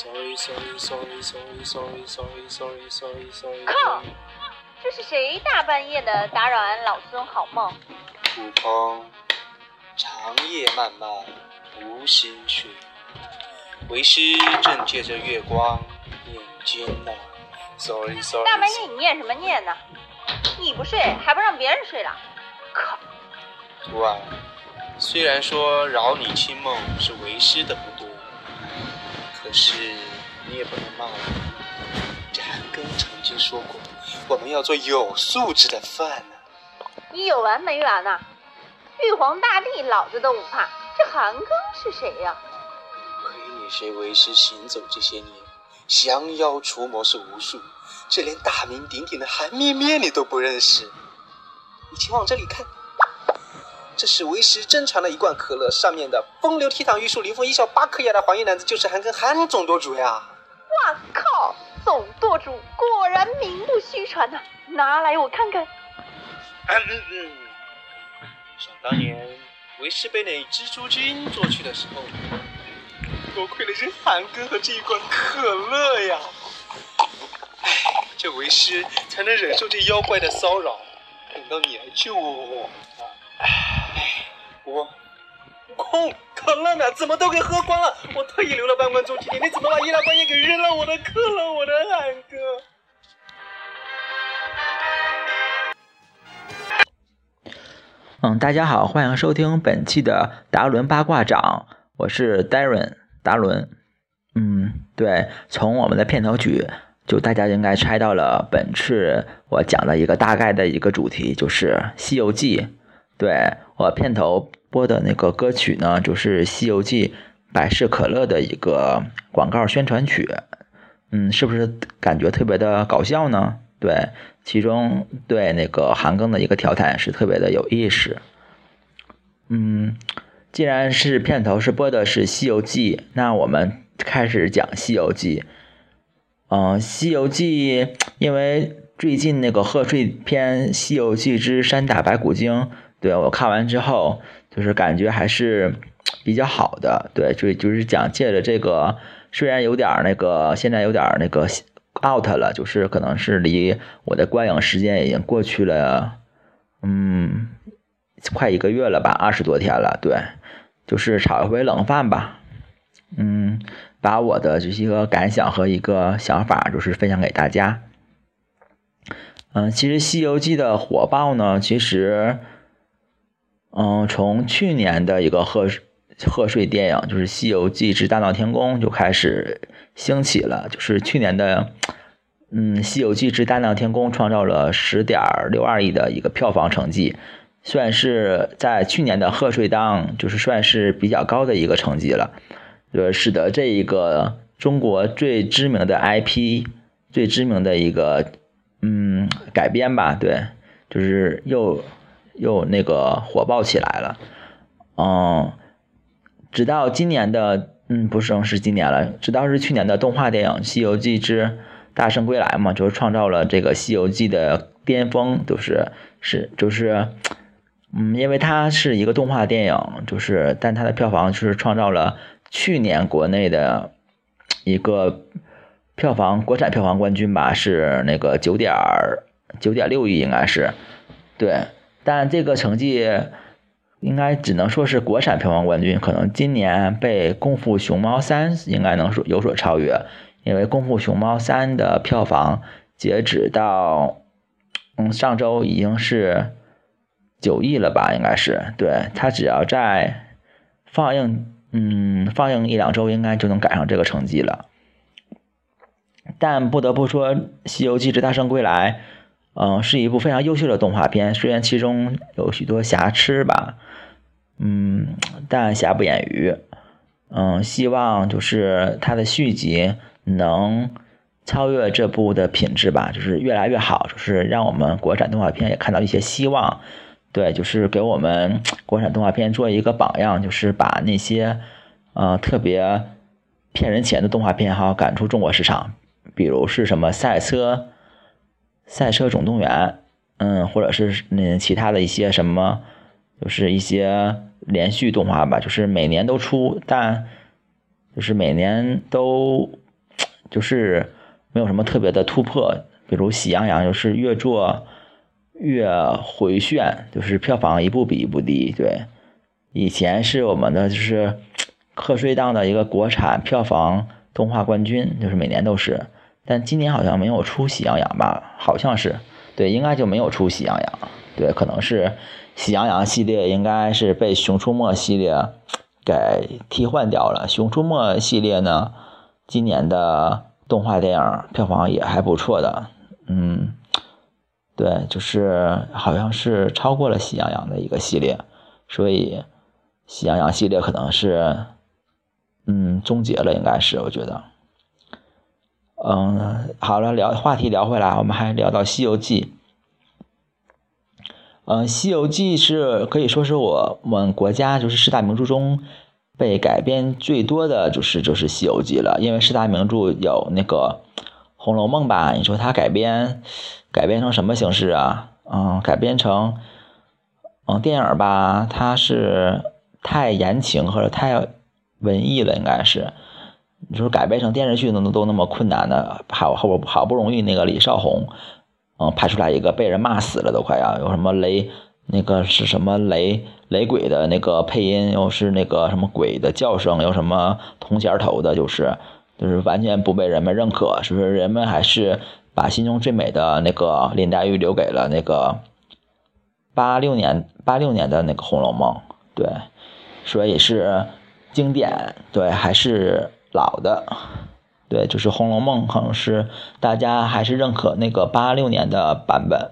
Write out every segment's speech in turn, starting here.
Sorry sorry sorry sorry sorry sorry sorry sorry sorry。靠！这是谁大半夜的打扰俺老孙好梦？悟空，长夜漫漫无心睡，为师正借着月光念经呢。Sorry sorry。大半夜你念什么念呢？你不睡还不让别人睡了？靠！徒儿，虽然说扰你清梦是为师的不，可是你也不能骂我。这韩庚曾经说过，我们要做有素质的饭呢。你有完没完呐？玉皇大帝老子都不怕，这韩庚是谁呀？亏你随为师行走这些年，降妖除魔是无数，这连大名鼎鼎的韩咩咩你都不认识。你请往这里看。这是为师珍藏的一罐可乐，上面的风流倜傥、玉树临风、一笑八颗牙的黄衣男子就是韩庚韩总舵主呀！哇靠，总舵主果然名不虚传呐！拿来我看看。嗯嗯嗯。想当年为师被那蜘蛛精捉去的时候，多亏了这韩庚和这一罐可乐呀！唉，这为师才能忍受这妖怪的骚扰，等到你来救我。唉，我悟空，可乐呢？怎么都给喝光了？我特意留了半罐充气点，你怎么把易拉罐也给扔了？我的可乐，我的韩哥。嗯，大家好，欢迎收听本期的达伦八卦掌，我是 Darren 达伦。嗯，对，从我们的片头曲，就大家应该猜到了，本次我讲的一个大概的一个主题就是《西游记》。对我片头播的那个歌曲呢，就是《西游记》百事可乐的一个广告宣传曲。嗯，是不是感觉特别的搞笑呢？对，其中对那个韩庚的一个调侃是特别的有意思。嗯，既然是片头是播的是《西游记》，那我们开始讲《西游记》。嗯，《西游记》因为最近那个贺岁片《西游记之三打白骨精》。对我看完之后，就是感觉还是比较好的。对，就就是讲借着这个，虽然有点那个，现在有点那个 out 了，就是可能是离我的观影时间已经过去了，嗯，快一个月了吧，二十多天了。对，就是炒一回冷饭吧，嗯，把我的这些个感想和一个想法，就是分享给大家。嗯，其实《西游记》的火爆呢，其实。嗯，从去年的一个贺贺岁电影，就是《西游记之大闹天宫》就开始兴起了。就是去年的，嗯，《西游记之大闹天宫》创造了十点六二亿的一个票房成绩，算是在去年的贺岁档，就是算是比较高的一个成绩了。呃，使得这一个中国最知名的 IP，最知名的一个嗯改编吧，对，就是又。又那个火爆起来了，嗯，直到今年的，嗯，不是，是今年了，直到是去年的动画电影《西游记之大圣归来》嘛，就是创造了这个《西游记》的巅峰，就是是就是，嗯，因为它是一个动画电影，就是但它的票房是创造了去年国内的一个票房国产票房冠军吧，是那个九点九点六亿，应该是，对。但这个成绩应该只能说是国产票房冠军，可能今年被《功夫熊猫三》应该能说有所超越，因为《功夫熊猫三》的票房截止到嗯上周已经是九亿了吧，应该是对它只要在放映嗯放映一两周，应该就能赶上这个成绩了。但不得不说，《西游记之大圣归来》。嗯，是一部非常优秀的动画片，虽然其中有许多瑕疵吧，嗯，但瑕不掩瑜。嗯，希望就是它的续集能超越这部的品质吧，就是越来越好，就是让我们国产动画片也看到一些希望。对，就是给我们国产动画片做一个榜样，就是把那些呃特别骗人钱的动画片哈赶出中国市场，比如是什么赛车。赛车总动员，嗯，或者是那其他的一些什么，就是一些连续动画吧，就是每年都出，但就是每年都就是没有什么特别的突破，比如《喜羊羊》就是越做越回旋，就是票房一部比一部低。对，以前是我们的就是课税档的一个国产票房动画冠军，就是每年都是，但今年好像没有出《喜羊羊》吧？好像是，对，应该就没有出《喜羊羊》。对，可能是《喜羊羊》系列应该是被《熊出没》系列给替换掉了。《熊出没》系列呢，今年的动画电影票房也还不错的，嗯，对，就是好像是超过了《喜羊羊》的一个系列，所以《喜羊羊》系列可能是，嗯，终结了，应该是，我觉得。嗯，好了，聊话题聊回来，我们还聊到《西游记》。嗯，《西游记》是可以说是我们国家就是四大名著中被改编最多的就是就是《西游记》了，因为四大名著有那个《红楼梦》吧？你说它改编改编成什么形式啊？嗯，改编成嗯电影吧？它是太言情或者太文艺了，应该是。你说改编成电视剧都都那么困难的，好好好不容易那个李少红。嗯，拍出来一个被人骂死了都快要，有什么雷那个是什么雷雷鬼的那个配音，又是那个什么鬼的叫声，有什么铜钱头的，就是就是完全不被人们认可，是不是？人们还是把心中最美的那个林黛玉留给了那个八六年八六年的那个《红楼梦》，对，所以是经典，对，还是老的。对，就是《红楼梦》，可能是大家还是认可那个八六年的版本，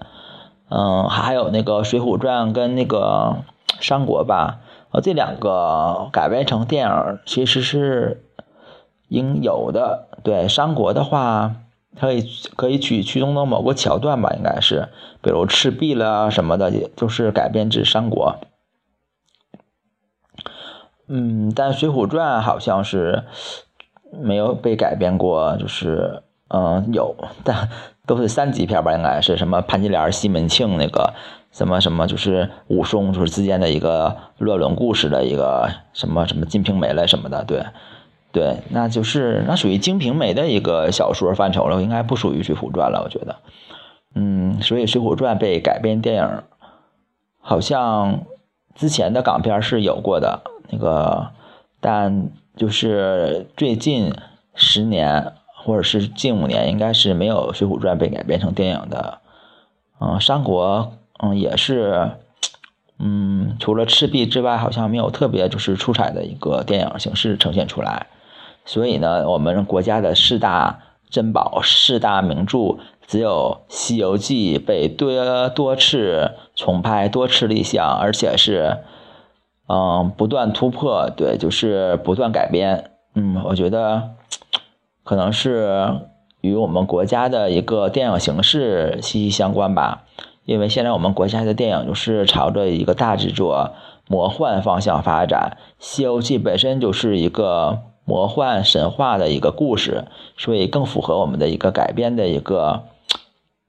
嗯，还有那个《水浒传》跟那个《三国》吧，呃，这两个改编成电影其实是应有的。对，《三国》的话，可以可以取其中的某个桥段吧，应该是，比如赤壁了什么的，也就是改编自《三国》。嗯，但《水浒传》好像是。没有被改编过，就是嗯有，但都是三级片吧，应该是什么潘金莲、西门庆那个什么什么，就是武松就是之间的一个乱伦故事的一个什么什么《金瓶梅》了什么的，对对，那就是那属于《金瓶梅》的一个小说范畴了，应该不属于《水浒传》了，我觉得，嗯，所以《水浒传》被改编电影，好像之前的港片是有过的那个，但。就是最近十年，或者是近五年，应该是没有《水浒传》被改编成电影的。嗯，《三国》嗯也是，嗯，除了赤壁之外，好像没有特别就是出彩的一个电影形式呈现出来。所以呢，我们国家的四大珍宝、四大名著，只有《西游记》被多多次重拍、多次立项，而且是。嗯，不断突破，对，就是不断改编。嗯，我觉得可能是与我们国家的一个电影形式息息相关吧。因为现在我们国家的电影就是朝着一个大制作、魔幻方向发展，《西游记》本身就是一个魔幻神话的一个故事，所以更符合我们的一个改编的一个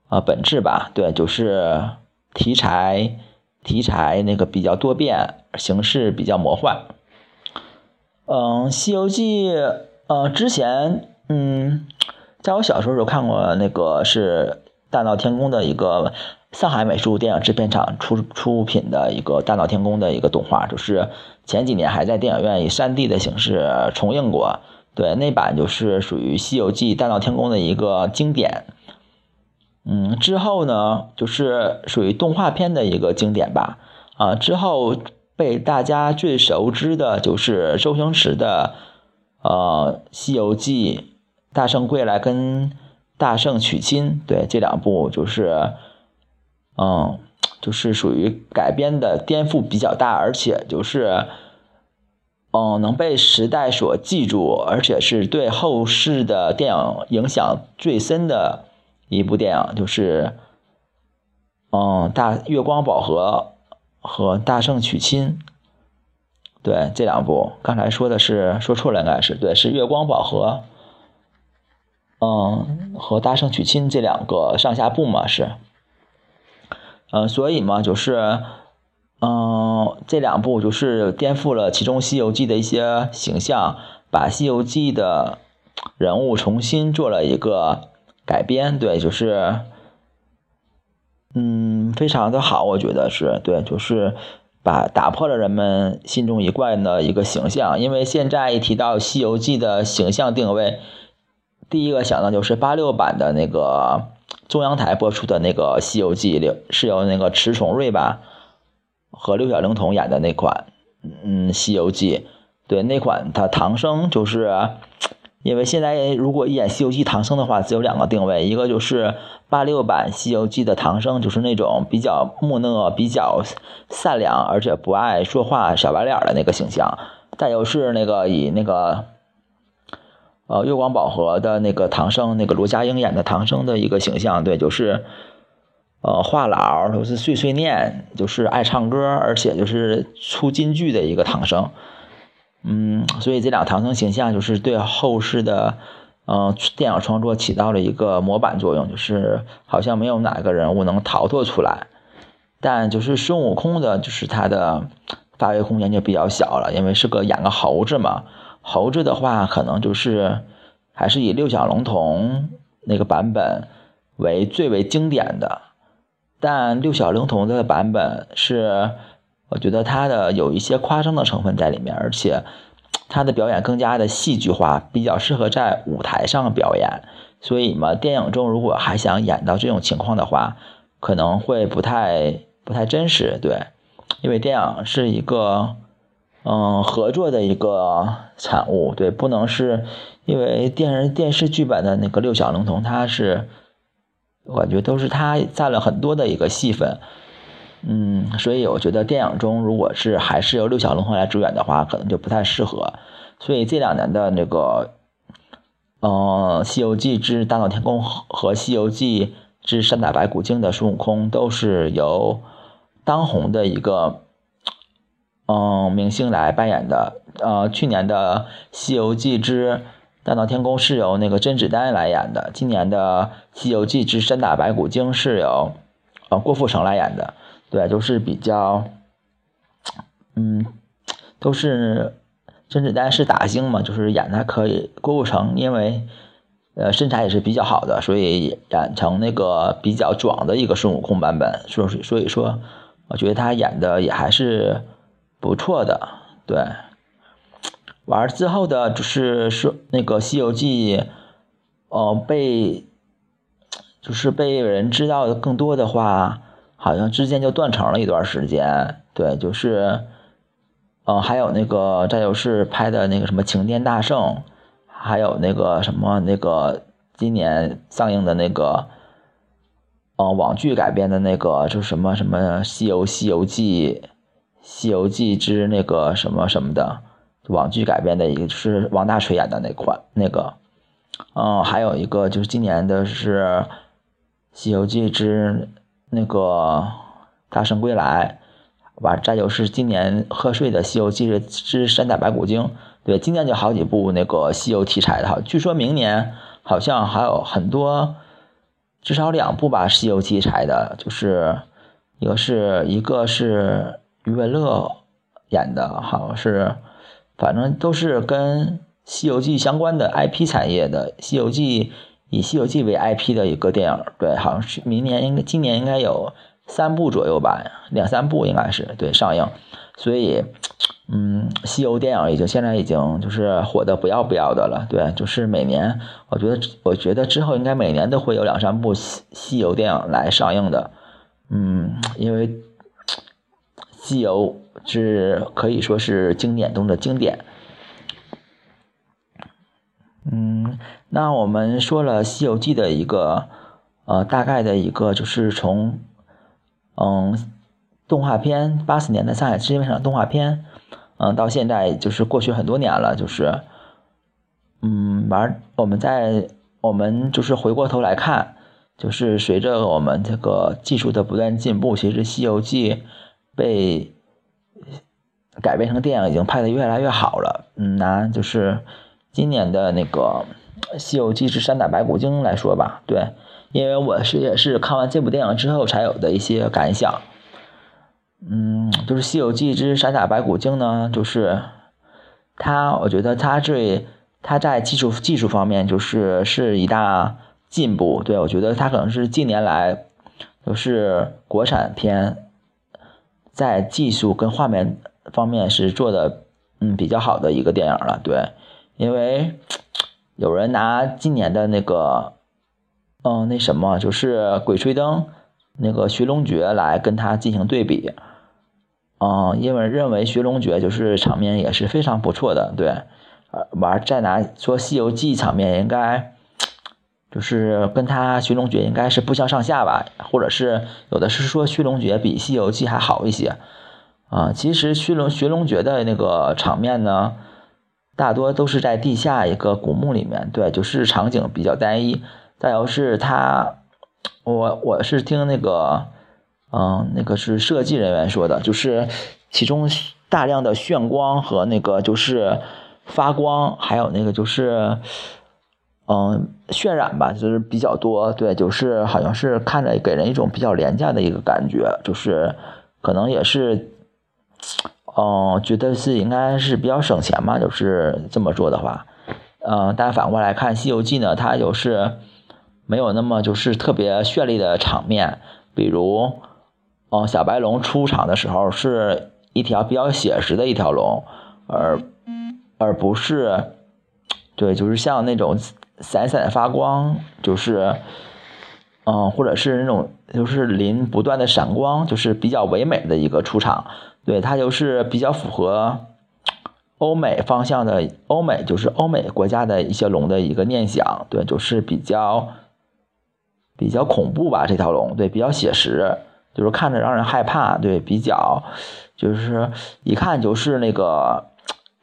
呃本质吧。对，就是题材。题材那个比较多变，形式比较魔幻。嗯，《西游记》呃，之前嗯，在我小时候时候看过那个是大闹天宫的一个上海美术电影制片厂出出品的一个大闹天宫的一个动画，就是前几年还在电影院以 3D 的形式重映过。对，那版就是属于《西游记》大闹天宫的一个经典。嗯，之后呢，就是属于动画片的一个经典吧。啊，之后被大家最熟知的就是周星驰的呃《西游记》《大圣归来》跟《大圣娶亲》，对这两部就是，嗯，就是属于改编的颠覆比较大，而且就是，嗯，能被时代所记住，而且是对后世的电影影响最深的。一部电影就是，嗯，大月光宝盒和大圣娶亲，对这两部，刚才说的是说错了，应该是对，是月光宝盒，嗯，和大圣娶亲这两个上下部嘛是，嗯，所以嘛就是，嗯，这两部就是颠覆了其中《西游记》的一些形象，把《西游记》的。人物重新做了一个改编，对，就是嗯，非常的好，我觉得是对，就是把打破了人们心中一贯的一个形象，因为现在一提到《西游记》的形象定位，第一个想到就是八六版的那个中央台播出的那个《西游记》，是由那个迟重瑞吧和六小龄童演的那款，嗯，《西游记》。对那款，他唐僧就是，因为现在如果演《西游记》唐僧的话，只有两个定位，一个就是八六版《西游记》的唐僧，就是那种比较木讷、比较善良，而且不爱说话、小白脸的那个形象；再就是那个以那个，呃，月光宝盒的那个唐僧，那个罗家英演的唐僧的一个形象，对，就是，呃，话痨，都是碎碎念，就是爱唱歌，而且就是出金句的一个唐僧。嗯，所以这两唐僧形象就是对后世的，呃，电影创作起到了一个模板作用，就是好像没有哪个人物能逃脱出来。但就是孙悟空的，就是他的发挥空间就比较小了，因为是个演个猴子嘛。猴子的话，可能就是还是以六小龄童那个版本为最为经典的。但六小龄童的版本是。我觉得他的有一些夸张的成分在里面，而且他的表演更加的戏剧化，比较适合在舞台上表演。所以嘛，电影中如果还想演到这种情况的话，可能会不太不太真实。对，因为电影是一个嗯合作的一个产物，对，不能是因为电视电视剧版的那个六小龄童，他是我感觉都是他占了很多的一个戏份。嗯，所以我觉得电影中如果是还是由六小龄童来主演的话，可能就不太适合。所以这两年的那个，嗯，《西游记之大闹天宫》和《西游记之三打白骨精》的孙悟空都是由当红的一个嗯明星来扮演的。呃，去年的《西游记之大闹天宫》是由那个甄子丹来演的，今年的《西游记之三打白骨精》是由呃郭富城来演的。对，都是比较，嗯，都是甄子丹是打星嘛，就是演的还可以。郭富城因为呃身材也是比较好的，所以演成那个比较壮的一个孙悟空版本。所以所以说，我觉得他演的也还是不错的。对，完之后的就是说那个《西游记》，哦，被就是被人知道的更多的话。好像之间就断层了一段时间，对，就是，嗯，还有那个，再就是拍的那个什么《情天大圣》，还有那个什么那个今年上映的那个，嗯，网剧改编的那个，就是什么什么《西游西游记》，《西游记之那个什么什么的网剧改编的一个，是王大锤演的那款那个，嗯，还有一个就是今年的是《西游记之》。那个大圣归来，完再就是今年贺岁的《西游记之三打白骨精》，对，今年就好几部那个西游题材的哈。据说明年好像还有很多，至少两部吧西游题材的，就是一个是一个是余文乐演的，好像是，反正都是跟西游记相关的 IP 产业的西游记。以《西游记》为 IP 的一个电影，对，好像是明年应该今年应该有三部左右吧，两三部应该是对上映，所以，嗯，西游电影已经现在已经就是火的不要不要的了，对，就是每年我觉得我觉得之后应该每年都会有两三部西西游电影来上映的，嗯，因为 西游是可以说是经典中的经典。嗯，那我们说了《西游记》的一个呃大概的一个，就是从嗯动画片八四年的上海世界上动画片，嗯到现在就是过去很多年了，就是嗯玩我们在我们就是回过头来看，就是随着我们这个技术的不断进步，其实《西游记》被改编成电影已经拍的越来越好了。嗯，那就是。今年的那个《西游记之三打白骨精》来说吧，对，因为我是也是看完这部电影之后才有的一些感想。嗯，就是《西游记之三打白骨精》呢，就是它，我觉得它最他在技术技术方面就是是一大进步。对我觉得他可能是近年来就是国产片在技术跟画面方面是做的嗯比较好的一个电影了。对，因为有人拿今年的那个嗯那什么就是《鬼吹灯》那个《寻龙诀》来跟他进行对比。嗯，因为认为《寻龙诀》就是场面也是非常不错的，对，呃，完再拿说《西游记》场面应该，就是跟他《寻龙诀》应该是不相上下吧，或者是有的是说《寻龙诀》比《西游记》还好一些，啊，其实《寻龙寻龙诀》的那个场面呢，大多都是在地下一个古墓里面，对，就是场景比较单一，再有是他，我我是听那个。嗯，那个是设计人员说的，就是其中大量的炫光和那个就是发光，还有那个就是嗯渲染吧，就是比较多。对，就是好像是看着给人一种比较廉价的一个感觉，就是可能也是嗯觉得是应该是比较省钱嘛，就是这么做的话。嗯，但反过来看《西游记》呢，它就是没有那么就是特别绚丽的场面，比如。哦，小白龙出场的时候是一条比较写实的一条龙，而而不是，对，就是像那种闪闪发光，就是，嗯，或者是那种就是鳞不断的闪光，就是比较唯美的一个出场。对，它就是比较符合欧美方向的欧美，就是欧美国家的一些龙的一个念想。对，就是比较比较恐怖吧，这条龙，对，比较写实。就是看着让人害怕，对，比较，就是一看就是那个，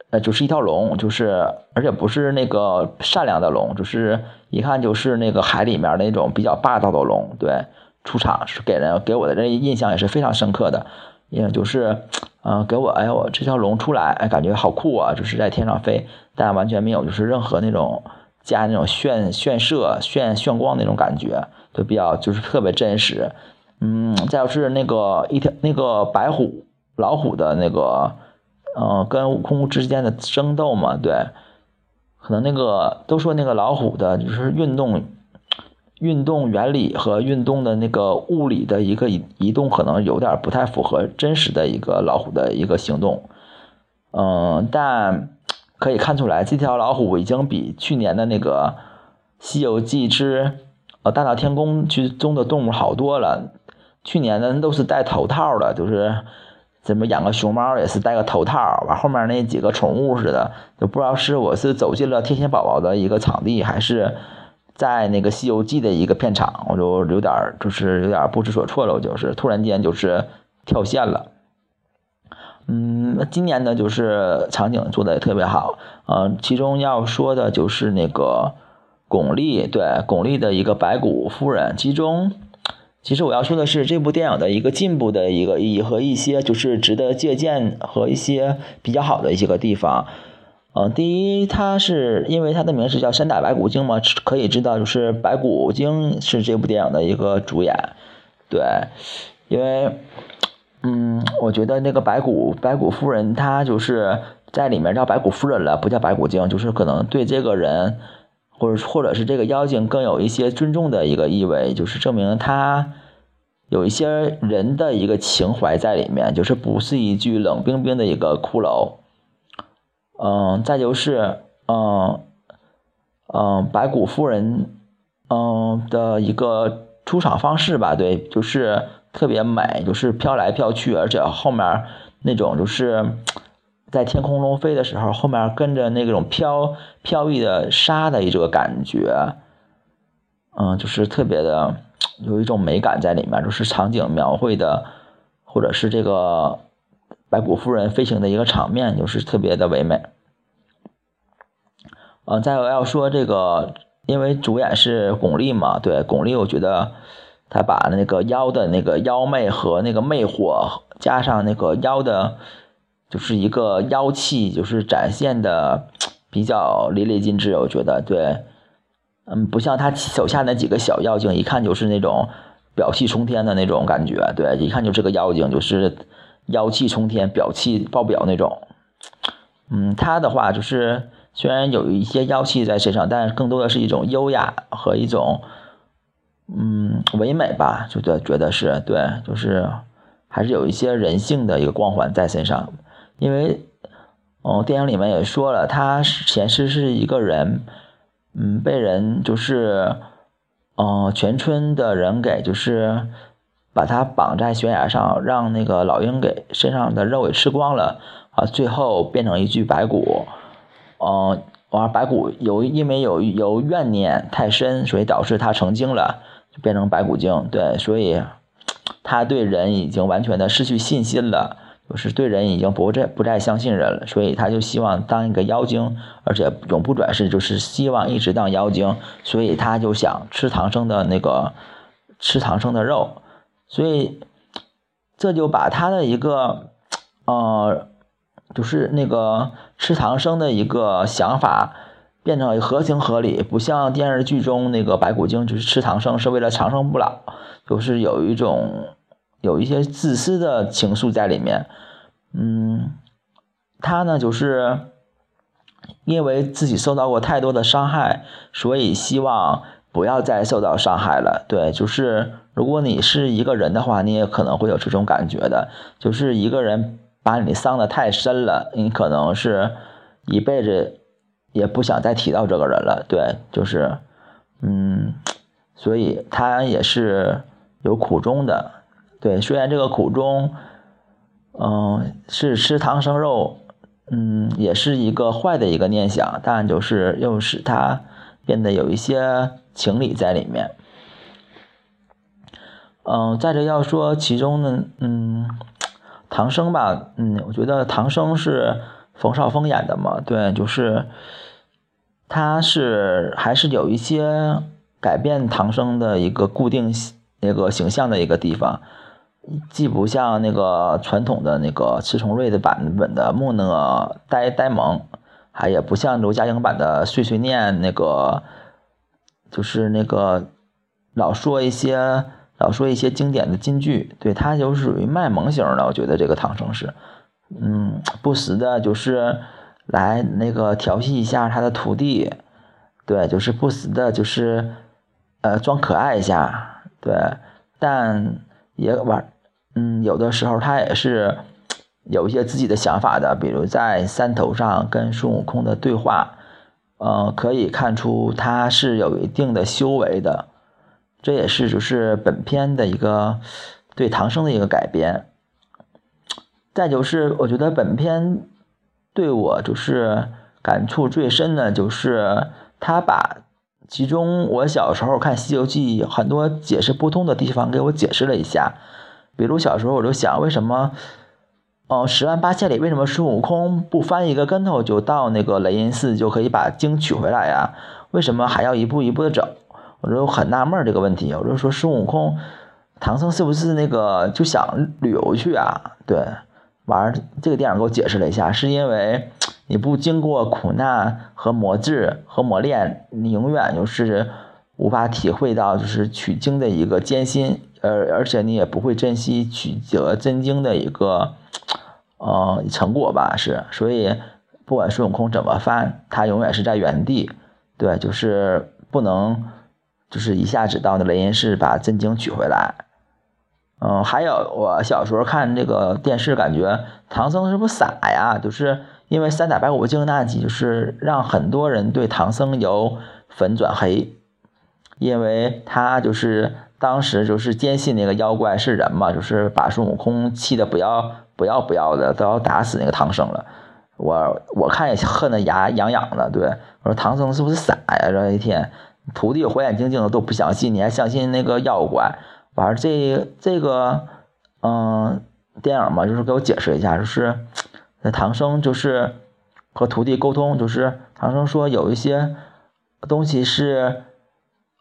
呃，就是一条龙，就是而且不是那个善良的龙，就是一看就是那个海里面那种比较霸道的龙，对，出场是给人给我的这印象也是非常深刻的，也就是，嗯，给我，哎呦，这条龙出来，哎，感觉好酷啊，就是在天上飞，但完全没有就是任何那种加那种炫炫射、炫炫光那种感觉，就比较就是特别真实。嗯，再就是那个一条那个白虎老虎的那个，嗯，跟悟空之间的争斗嘛，对，可能那个都说那个老虎的就是运动运动原理和运动的那个物理的一个移动，可能有点不太符合真实的一个老虎的一个行动，嗯，但可以看出来，这条老虎已经比去年的那个《西游记之呃大闹天宫》之中的动物好多了。去年的都是戴头套的，就是怎么养个熊猫也是戴个头套，完后面那几个宠物似的，就不知道是我是走进了天线宝宝的一个场地，还是在那个《西游记》的一个片场，我就有点就是有点不知所措了，我就是突然间就是跳线了。嗯，那今年呢就是场景做的也特别好，嗯，其中要说的就是那个巩俐，对巩俐的一个白骨夫人，其中。其实我要说的是这部电影的一个进步的一个意义和一些就是值得借鉴和一些比较好的一些个地方。嗯，第一，它是因为它的名字叫《山打白骨精》嘛，可以知道就是白骨精是这部电影的一个主演。对，因为，嗯，我觉得那个白骨白骨夫人她就是在里面叫白骨夫人了，不叫白骨精，就是可能对这个人。或者或者是这个妖精更有一些尊重的一个意味，就是证明他有一些人的一个情怀在里面，就是不是一具冷冰冰的一个骷髅。嗯，再就是嗯嗯白骨夫人嗯的一个出场方式吧，对，就是特别美，就是飘来飘去，而且后面那种就是。在天空中飞的时候，后面跟着那种飘飘逸的沙的一个感觉，嗯，就是特别的有一种美感在里面，就是场景描绘的，或者是这个白骨夫人飞行的一个场面，就是特别的唯美。嗯，再有要说这个，因为主演是巩俐嘛，对，巩俐，我觉得她把那个妖的那个妖媚和那个魅惑，加上那个妖的。就是一个妖气，就是展现的比较淋漓尽致，我觉得对，嗯，不像她手下那几个小妖精，一看就是那种表气冲天的那种感觉，对，一看就是个妖精，就是妖气冲天、表气爆表那种。嗯，他的话就是虽然有一些妖气在身上，但更多的是一种优雅和一种嗯唯美吧，就觉觉得是对，就是还是有一些人性的一个光环在身上，因为哦，电影里面也说了，他前世是一个人，嗯，被人就是嗯全村的人给就是把他绑在悬崖上，让那个老鹰给身上的肉给吃光了啊，最后变成一具白骨。嗯，完白骨由因为有有怨念太深，所以导致他成精了，就变成白骨精。对，所以他对人已经完全的失去信心了，就是对人已经不再不再相信人了。所以他就希望当一个妖精，而且永不转世，就是希望一直当妖精。所以他就想吃唐僧的那个吃唐僧的肉，所以这就把他的一个呃。就是那个吃唐僧的一个想法，变成合情合理，不像电视剧中那个白骨精，就是吃唐僧是为了长生不老，就是有一种有一些自私的情愫在里面。嗯，他呢，就是因为自己受到过太多的伤害，所以希望不要再受到伤害了。对，就是如果你是一个人的话，你也可能会有这种感觉的，就是一个人。把你伤的太深了，你可能是一辈子也不想再提到这个人了。对，就是，嗯，所以他也是有苦衷的。对，虽然这个苦衷，嗯，是吃唐僧肉，嗯，也是一个坏的一个念想，但就是又使他变得有一些情理在里面。嗯，再者要说其中呢，嗯。唐僧吧，嗯，我觉得唐僧是冯绍峰演的嘛，对，就是他是还是有一些改变唐僧的一个固定那个形象的一个地方，既不像那个传统的那个迟重瑞的版本的木讷呆呆萌，还也不像刘嘉玲版的碎碎念那个，就是那个老说一些。老说一些经典的金句，对他就属于卖萌型的。我觉得这个唐僧是，嗯，不时的就是来那个调戏一下他的徒弟，对，就是不时的，就是呃装可爱一下，对，但也玩，嗯，有的时候他也是有一些自己的想法的，比如在山头上跟孙悟空的对话，呃，可以看出他是有一定的修为的。这也是就是本片的一个对唐僧的一个改编。再就是，我觉得本片对我就是感触最深的，就是他把其中我小时候看《西游记》很多解释不通的地方给我解释了一下。比如小时候我就想，为什么，哦，十万八千里为什么孙悟空不翻一个跟头就到那个雷音寺就可以把经取回来呀？为什么还要一步一步的走？我就很纳闷这个问题，我就说孙悟空、唐僧是不是那个就想旅游去啊？对，完儿这个电影给我解释了一下，是因为你不经过苦难和磨制和磨练，你永远就是无法体会到就是取经的一个艰辛，而而且你也不会珍惜取得真经的一个呃成果吧？是，所以不管孙悟空怎么翻，他永远是在原地，对，就是不能。就是一下子到那雷音寺把真经取回来，嗯，还有我小时候看这个电视，感觉唐僧是不是傻呀？就是因为三打白骨精那集，就是让很多人对唐僧由粉转黑，因为他就是当时就是坚信那个妖怪是人嘛，就是把孙悟空气的不要不要不要的，都要打死那个唐僧了。我我看也恨得牙痒痒的，对我说唐僧是不是傻呀？这一天。徒弟火眼金睛的都不相信，你还相信那个妖怪？完这这个嗯电影嘛，就是给我解释一下，就是那唐僧就是和徒弟沟通，就是唐僧说有一些东西是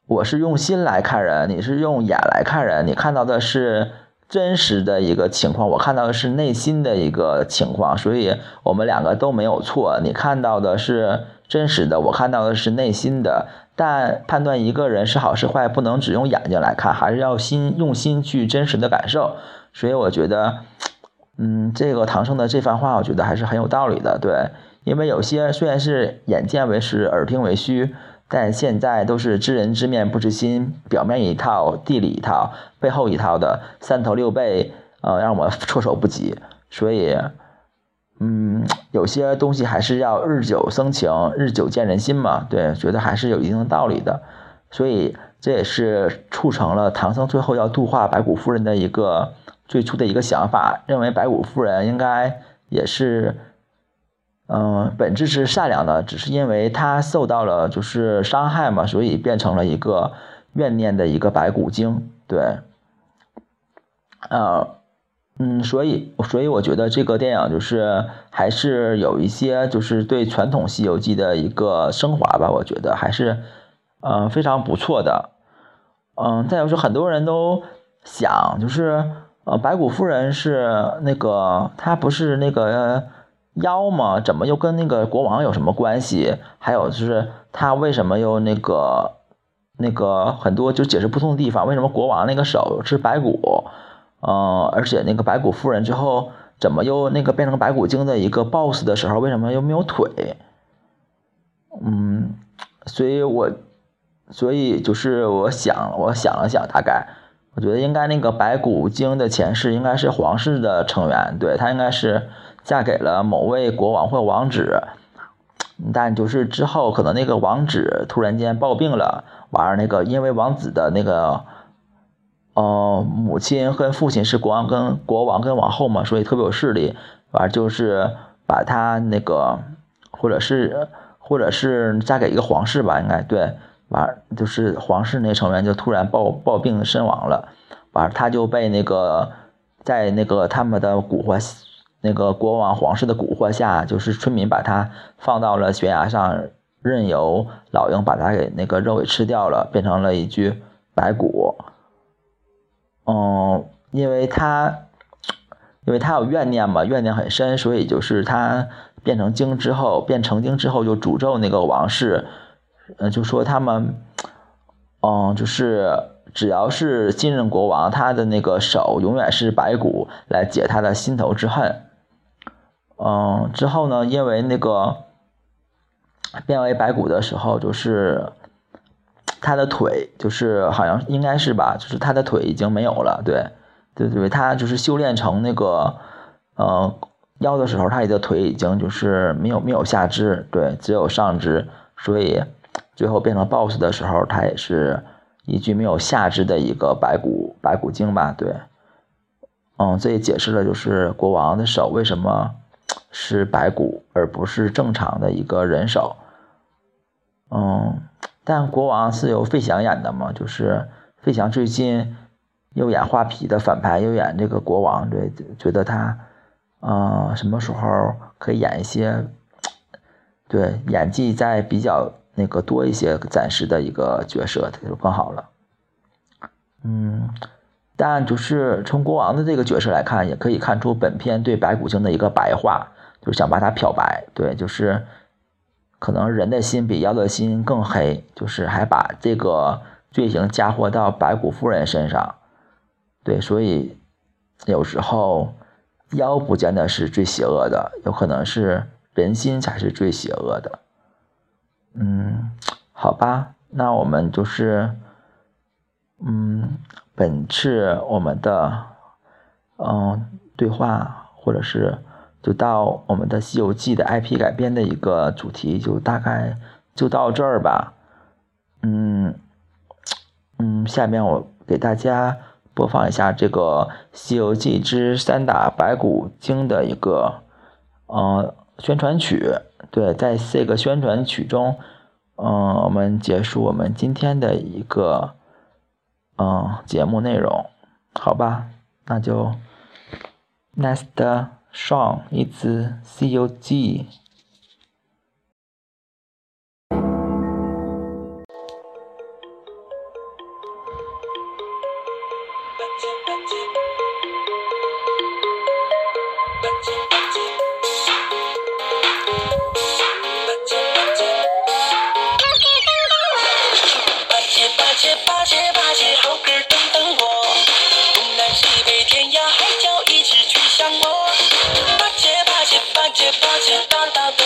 我是用心来看人，你是用眼来看人，你看到的是真实的一个情况，我看到的是内心的一个情况，所以我们两个都没有错，你看到的是真实的，我看到的是内心的。但判断一个人是好是坏，不能只用眼睛来看，还是要心用心去真实的感受。所以我觉得，嗯，这个唐僧的这番话，我觉得还是很有道理的。对，因为有些虽然是眼见为实，耳听为虚，但现在都是知人知面不知心，表面一套，地里一套，背后一套的三头六臂，呃，让我措手不及。所以，嗯，有些东西还是要日久生情，日久见人心嘛。对，觉得还是有一定的道理的。所以这也是促成了唐僧最后要度化白骨夫人的一个最初的一个想法，认为白骨夫人应该也是，嗯，本质是善良的，只是因为他受到了就是伤害嘛，所以变成了一个怨念的一个白骨精。对，呃。嗯，所以，所以我觉得这个电影就是还是有一些就是对传统《西游记》的一个升华吧，我觉得还是，嗯，非常不错的。嗯，再就是很多人都想，就是呃，白骨夫人是那个她不是那个妖嘛？怎么又跟那个国王有什么关系？还有就是他为什么又那个那个很多就解释不通的地方？为什么国王那个手是白骨？嗯，而且那个白骨夫人之后怎么又那个变成白骨精的一个 boss 的时候，为什么又没有腿？嗯，所以我，所以就是我想，我想了想，大概我觉得应该那个白骨精的前世应该是皇室的成员，对她应该是嫁给了某位国王或王子，但就是之后可能那个王子突然间暴病了，完那个因为王子的那个。哦，母亲跟父亲是国王跟国王跟王后嘛，所以特别有势力。完就是把他那个，或者是或者是嫁给一个皇室吧，应该对。完就是皇室那成员就突然暴暴病身亡了，完他就被那个在那个他们的蛊惑，那个国王皇室的蛊惑下，就是村民把他放到了悬崖上，任由老鹰把他给那个肉给吃掉了，变成了一具白骨。嗯，因为他，因为他有怨念嘛，怨念很深，所以就是他变成精之后，变成精之后就诅咒那个王室，呃，就说他们，嗯，就是只要是信任国王，他的那个手永远是白骨，来解他的心头之恨。嗯，之后呢，因为那个变为白骨的时候，就是。他的腿就是好像应该是吧，就是他的腿已经没有了，对，对对，他就是修炼成那个呃妖的时候，他的腿已经就是没有没有下肢，对，只有上肢，所以最后变成 BOSS 的时候，他也是一具没有下肢的一个白骨白骨精吧，对，嗯，这也解释了就是国王的手为什么是白骨而不是正常的一个人手，嗯。但国王是由费翔演的嘛？就是费翔最近又演画皮的反派，又演这个国王，对，觉得他，呃，什么时候可以演一些，对，演技在比较那个多一些，暂时的一个角色，他就更好了。嗯，但就是从国王的这个角色来看，也可以看出本片对白骨精的一个白化，就是想把它漂白，对，就是。可能人的心比妖的心更黑，就是还把这个罪行嫁祸到白骨夫人身上，对，所以有时候妖不见得是最邪恶的，有可能是人心才是最邪恶的。嗯，好吧，那我们就是，嗯，本次我们的嗯对话或者是。就到我们的《西游记》的 IP 改编的一个主题，就大概就到这儿吧。嗯嗯，下面我给大家播放一下这个《西游记之三打白骨精》的一个呃宣传曲。对，在这个宣传曲中，嗯，我们结束我们今天的一个嗯节目内容，好吧？那就 next。song is C U G 记》。